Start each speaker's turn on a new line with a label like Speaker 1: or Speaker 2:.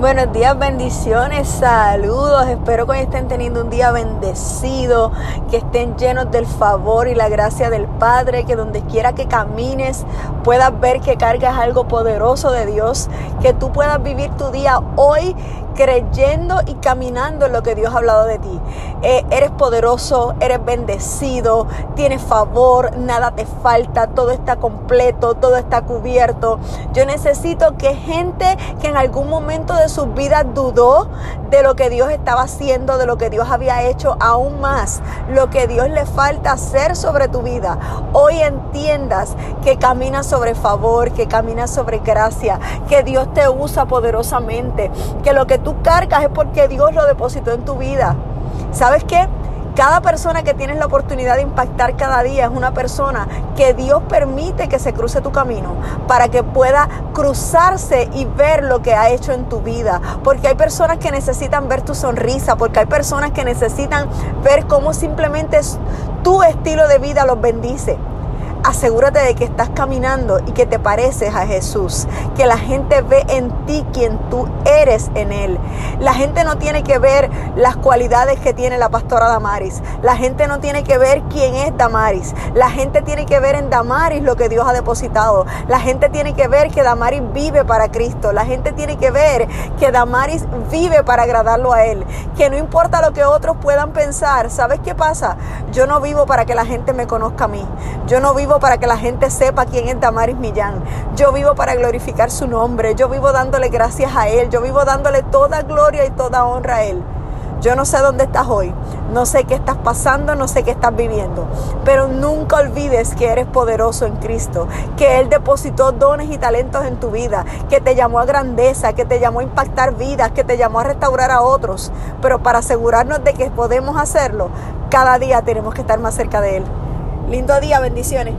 Speaker 1: Buenos días, bendiciones, saludos. Espero que hoy estén teniendo un día bendecido, que estén llenos del favor y la gracia del Padre, que donde quiera que camines puedas ver que cargas algo poderoso de Dios, que tú puedas vivir tu día hoy creyendo y caminando en lo que Dios ha hablado de ti. Eh, eres poderoso, eres bendecido, tienes favor, nada te falta, todo está completo, todo está cubierto. Yo necesito que gente que en algún momento de su vida dudó de lo que Dios estaba haciendo, de lo que Dios había hecho, aún más lo que Dios le falta hacer sobre tu vida, hoy entiendas que caminas sobre favor, que caminas sobre gracia, que Dios te usa poderosamente, que lo que tú cargas es porque Dios lo depositó en tu vida. ¿Sabes qué? Cada persona que tienes la oportunidad de impactar cada día es una persona que Dios permite que se cruce tu camino para que pueda cruzarse y ver lo que ha hecho en tu vida. Porque hay personas que necesitan ver tu sonrisa, porque hay personas que necesitan ver cómo simplemente tu estilo de vida los bendice asegúrate de que estás caminando y que te pareces a Jesús, que la gente ve en ti quien tú eres en Él. La gente no tiene que ver las cualidades que tiene la pastora Damaris, la gente no tiene que ver quién es Damaris, la gente tiene que ver en Damaris lo que Dios ha depositado, la gente tiene que ver que Damaris vive para Cristo, la gente tiene que ver que Damaris vive para agradarlo a Él, que no importa lo que otros puedan pensar, ¿sabes qué pasa? Yo no vivo para que la gente me conozca a mí, yo no vivo para que la gente sepa quién es Damaris Millán. Yo vivo para glorificar su nombre. Yo vivo dándole gracias a Él. Yo vivo dándole toda gloria y toda honra a Él. Yo no sé dónde estás hoy, no sé qué estás pasando, no sé qué estás viviendo, pero nunca olvides que eres poderoso en Cristo, que Él depositó dones y talentos en tu vida, que te llamó a grandeza, que te llamó a impactar vidas, que te llamó a restaurar a otros, pero para asegurarnos de que podemos hacerlo, cada día tenemos que estar más cerca de Él. Lindo día, bendiciones.